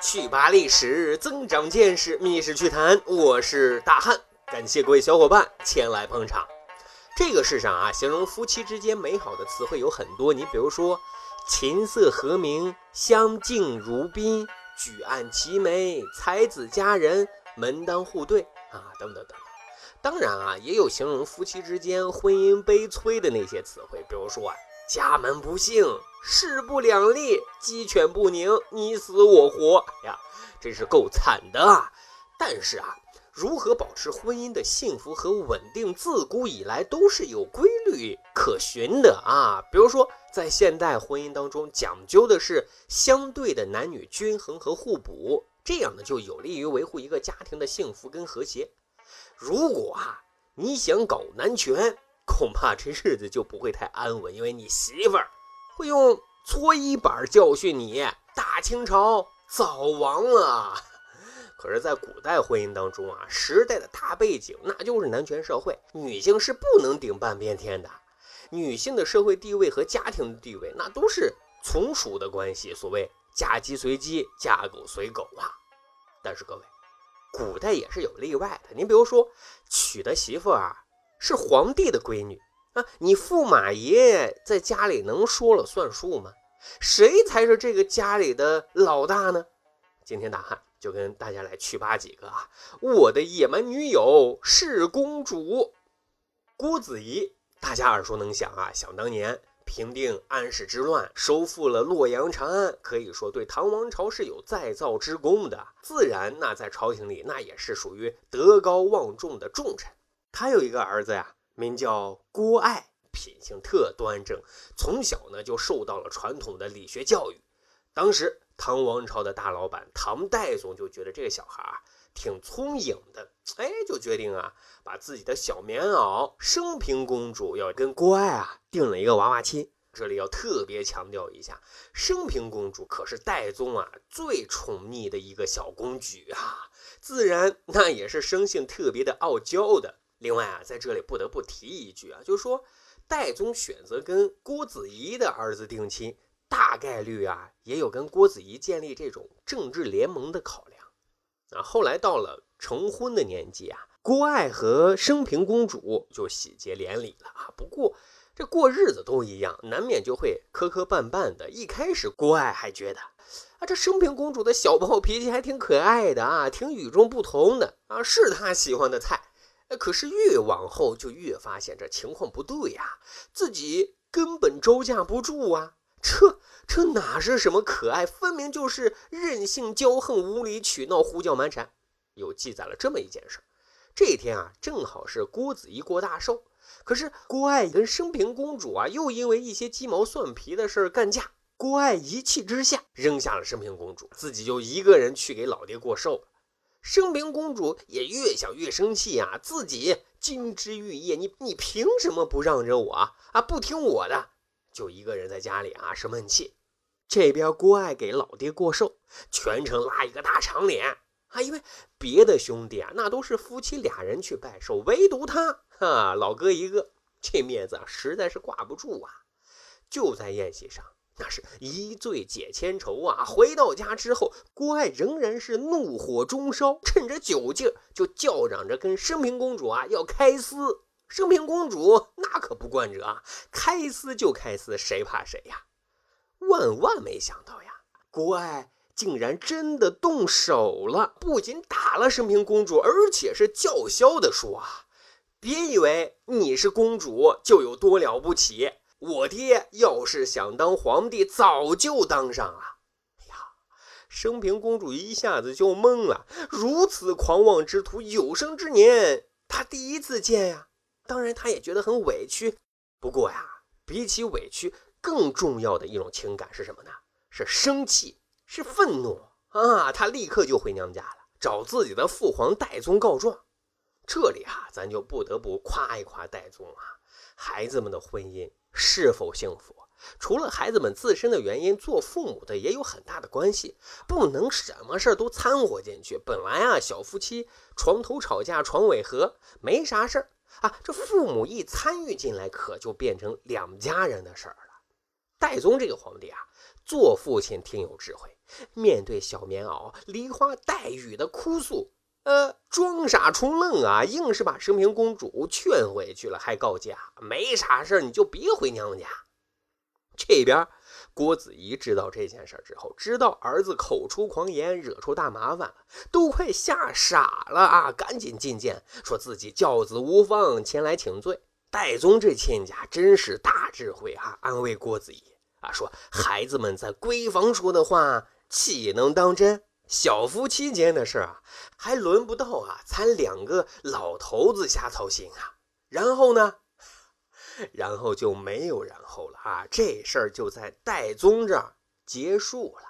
去扒历史，增长见识，密室趣谈。我是大汉，感谢各位小伙伴前来捧场。这个世上啊，形容夫妻之间美好的词汇有很多。你比如说，琴瑟和鸣、相敬如宾、举案齐眉、才子佳人、门当户对啊，等等等等。当然啊，也有形容夫妻之间婚姻悲催的那些词汇，比如说啊，家门不幸。势不两立，鸡犬不宁，你死我活，哎呀，真是够惨的啊！但是啊，如何保持婚姻的幸福和稳定，自古以来都是有规律可循的啊。比如说，在现代婚姻当中，讲究的是相对的男女均衡和互补，这样呢就有利于维护一个家庭的幸福跟和谐。如果啊，你想搞男权，恐怕这日子就不会太安稳，因为你媳妇儿。会用搓衣板教训你，大清朝早亡了。可是，在古代婚姻当中啊，时代的大背景那就是男权社会，女性是不能顶半边天的。女性的社会地位和家庭的地位那都是从属的关系，所谓嫁鸡随鸡，嫁狗随狗啊。但是各位，古代也是有例外的。您比如说，娶的媳妇啊是皇帝的闺女。啊，你驸马爷在家里能说了算数吗？谁才是这个家里的老大呢？今天大汉就跟大家来去扒几个啊！我的野蛮女友是公主郭子仪，大家耳熟能详啊。想当年平定安史之乱，收复了洛阳、长安，可以说对唐王朝是有再造之功的。自然，那在朝廷里那也是属于德高望重的重臣。他有一个儿子呀。名叫郭爱，品性特端正，从小呢就受到了传统的理学教育。当时唐王朝的大老板唐代宗就觉得这个小孩啊挺聪颖的，哎，就决定啊把自己的小棉袄升平公主要跟郭爱啊定了一个娃娃亲。这里要特别强调一下，升平公主可是代宗啊最宠溺的一个小公举啊，自然那也是生性特别的傲娇的。另外啊，在这里不得不提一句啊，就是说，戴宗选择跟郭子仪的儿子定亲，大概率啊，也有跟郭子仪建立这种政治联盟的考量。啊，后来到了成婚的年纪啊，郭爱和升平公主就喜结连理了啊。不过这过日子都一样，难免就会磕磕绊绊的。一开始郭爱还觉得啊，这升平公主的小暴脾气还挺可爱的啊，挺与众不同的啊，是他喜欢的菜。哎，可是越往后就越发现这情况不对呀，自己根本招架不住啊！这这哪是什么可爱，分明就是任性骄横、无理取闹、胡搅蛮缠。有记载了这么一件事：这一天啊，正好是郭子仪过大寿，可是郭爱跟升平公主啊，又因为一些鸡毛蒜皮的事干架。郭爱一气之下扔下了升平公主，自己就一个人去给老爹过寿。升平公主也越想越生气啊，自己金枝玉叶，你你凭什么不让着我啊？不听我的，就一个人在家里啊生闷气。这边郭爱给老爹过寿，全程拉一个大长脸啊，因为别的兄弟啊那都是夫妻俩人去拜寿，唯独他哈老哥一个，这面子啊实在是挂不住啊。就在宴席上。那是一醉解千愁啊！回到家之后，郭爱仍然是怒火中烧，趁着酒劲就叫嚷着跟升平公主啊要开撕。升平公主那可不惯着啊，开撕就开撕，谁怕谁呀？万万没想到呀，郭爱竟然真的动手了，不仅打了升平公主，而且是叫嚣的说啊：“别以为你是公主就有多了不起。”我爹要是想当皇帝，早就当上了。哎呀，升平公主一下子就懵了。如此狂妄之徒，有生之年她第一次见呀。当然，她也觉得很委屈。不过呀，比起委屈，更重要的一种情感是什么呢？是生气，是愤怒啊！她立刻就回娘家了，找自己的父皇代宗告状。这里啊，咱就不得不夸一夸代宗啊，孩子们的婚姻。是否幸福，除了孩子们自身的原因，做父母的也有很大的关系。不能什么事儿都掺和进去。本来啊，小夫妻床头吵架床尾和，没啥事儿啊。这父母一参与进来，可就变成两家人的事儿了。戴宗这个皇帝啊，做父亲挺有智慧，面对小棉袄、梨花带雨的哭诉，呃，装傻充愣啊，硬是把升平公主劝回去了，还告假没啥事你就别回娘家。这边郭子仪知道这件事之后，知道儿子口出狂言，惹出大麻烦了，都快吓傻了啊！赶紧进谏，说自己教子无方，前来请罪。戴宗这亲家真是大智慧啊，安慰郭子仪啊，说孩子们在闺房说的话，岂能当真？小夫妻间的事啊，还轮不到啊，咱两个老头子瞎操心啊。然后呢？然后就没有然后了啊！这事儿就在戴宗这儿结束了。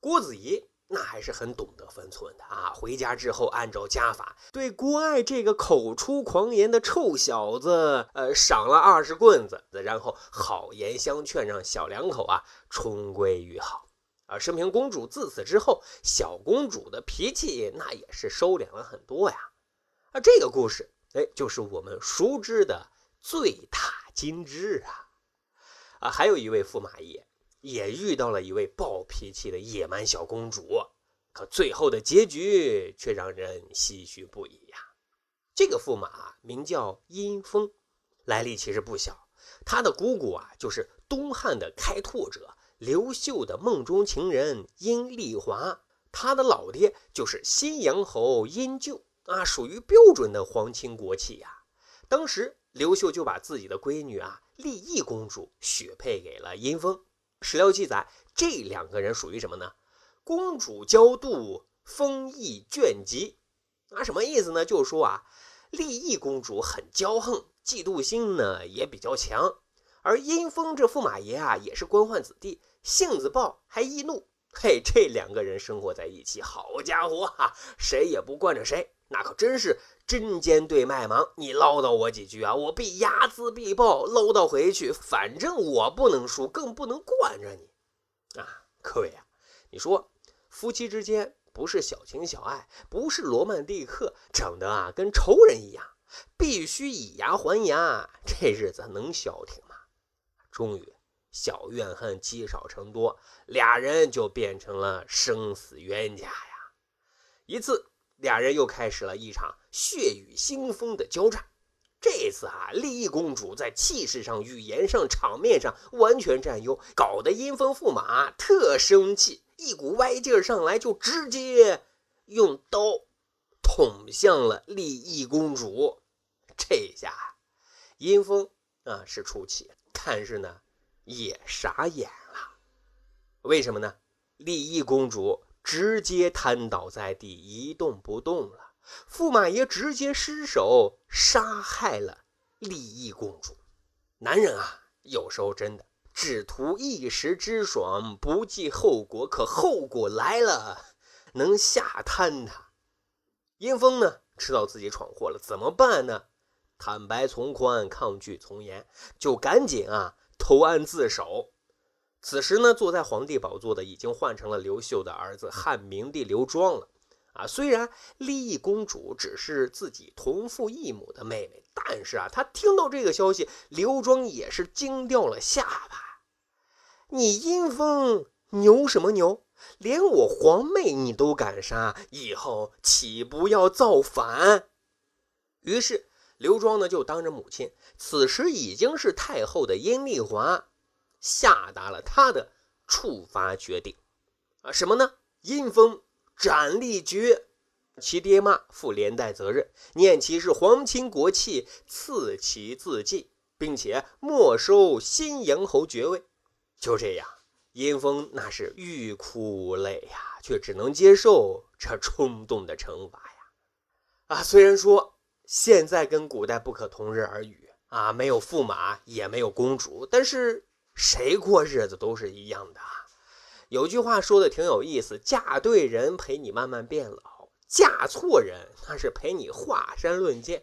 郭子仪那还是很懂得分寸的啊！回家之后，按照家法，对郭爱这个口出狂言的臭小子，呃，赏了二十棍子，然后好言相劝，让小两口啊重归于好。而，升平公主自此之后，小公主的脾气那也是收敛了很多呀。啊，这个故事，哎，就是我们熟知的。醉踏金枝啊，啊，还有一位驸马爷也遇到了一位暴脾气的野蛮小公主，可最后的结局却让人唏嘘不已呀。这个驸马名叫殷风，来历其实不小。他的姑姑啊，就是东汉的开拓者刘秀的梦中情人殷丽华，他的老爹就是新阳侯殷咎啊，属于标准的皇亲国戚呀。当时。刘秀就把自己的闺女啊，丽懿公主许配给了阴风。史料记载，这两个人属于什么呢？公主娇妒，风意倦极。啊，什么意思呢？就是说啊，丽懿公主很骄横，嫉妒心呢也比较强。而殷风这驸马爷啊，也是官宦子弟，性子暴还易怒。嘿，这两个人生活在一起，好家伙哈，谁也不惯着谁，那可真是。针尖对麦芒，你唠叨我几句啊，我必睚眦必报，唠叨回去。反正我不能输，更不能惯着你啊！各位啊，你说夫妻之间不是小情小爱，不是罗曼蒂克，整的啊跟仇人一样，必须以牙还牙，这日子能消停吗？终于，小怨恨积少成多，俩人就变成了生死冤家呀！一次。俩人又开始了一场血雨腥风的交战。这次啊，丽懿公主在气势上、语言上、场面上完全占优，搞得阴风驸马特生气，一股歪劲儿上来，就直接用刀捅向了丽懿公主。这下阴风啊是出气，但是呢也傻眼了。为什么呢？丽懿公主。直接瘫倒在地，一动不动了。驸马爷直接失手杀害了丽懿公主。男人啊，有时候真的只图一时之爽，不计后果。可后果来了，能吓瘫他。阴风呢，知道自己闯祸了，怎么办呢？坦白从宽，抗拒从严，就赶紧啊投案自首。此时呢，坐在皇帝宝座的已经换成了刘秀的儿子汉明帝刘庄了。啊，虽然丽懿公主只是自己同父异母的妹妹，但是啊，他听到这个消息，刘庄也是惊掉了下巴。你阴风牛什么牛？连我皇妹你都敢杀，以后岂不要造反？于是刘庄呢，就当着母亲，此时已经是太后的阴丽华。下达了他的处罚决定，啊，什么呢？阴风斩立决，其爹妈负连带责任，念其是皇亲国戚，赐其自尽，并且没收新阳侯爵位。就这样，阴风那是欲哭无泪呀，却只能接受这冲动的惩罚呀。啊，虽然说现在跟古代不可同日而语啊，没有驸马，也没有公主，但是。谁过日子都是一样的。有句话说的挺有意思：嫁对人陪你慢慢变老，嫁错人那是陪你华山论剑。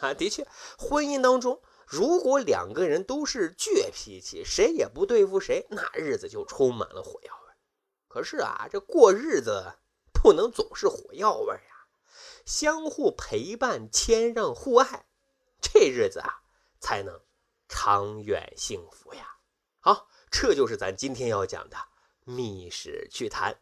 啊，的确，婚姻当中如果两个人都是倔脾气，谁也不对付谁，那日子就充满了火药味。可是啊，这过日子不能总是火药味，相互陪伴、谦让、互爱，这日子啊才能长远幸福呀。好，这就是咱今天要讲的密室趣谈。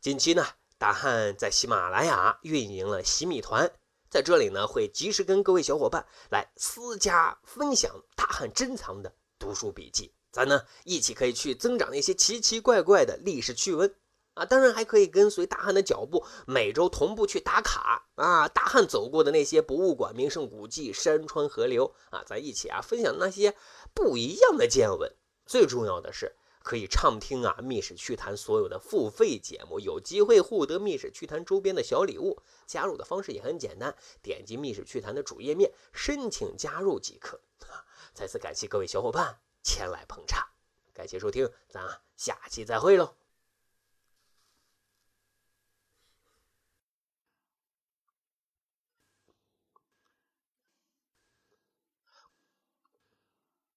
近期呢，大汉在喜马拉雅运营了喜米团，在这里呢会及时跟各位小伙伴来私家分享大汉珍藏的读书笔记，咱呢一起可以去增长那些奇奇怪怪的历史趣闻。啊，当然还可以跟随大汉的脚步，每周同步去打卡啊！大汉走过的那些博物馆、名胜古迹、山川河流啊，咱一起啊分享那些不一样的见闻。最重要的是，可以畅听啊《密室趣谈》所有的付费节目，有机会获得《密室趣谈》周边的小礼物。加入的方式也很简单，点击《密室趣谈》的主页面申请加入即可。再次感谢各位小伙伴前来捧场，感谢收听，咱下期再会喽。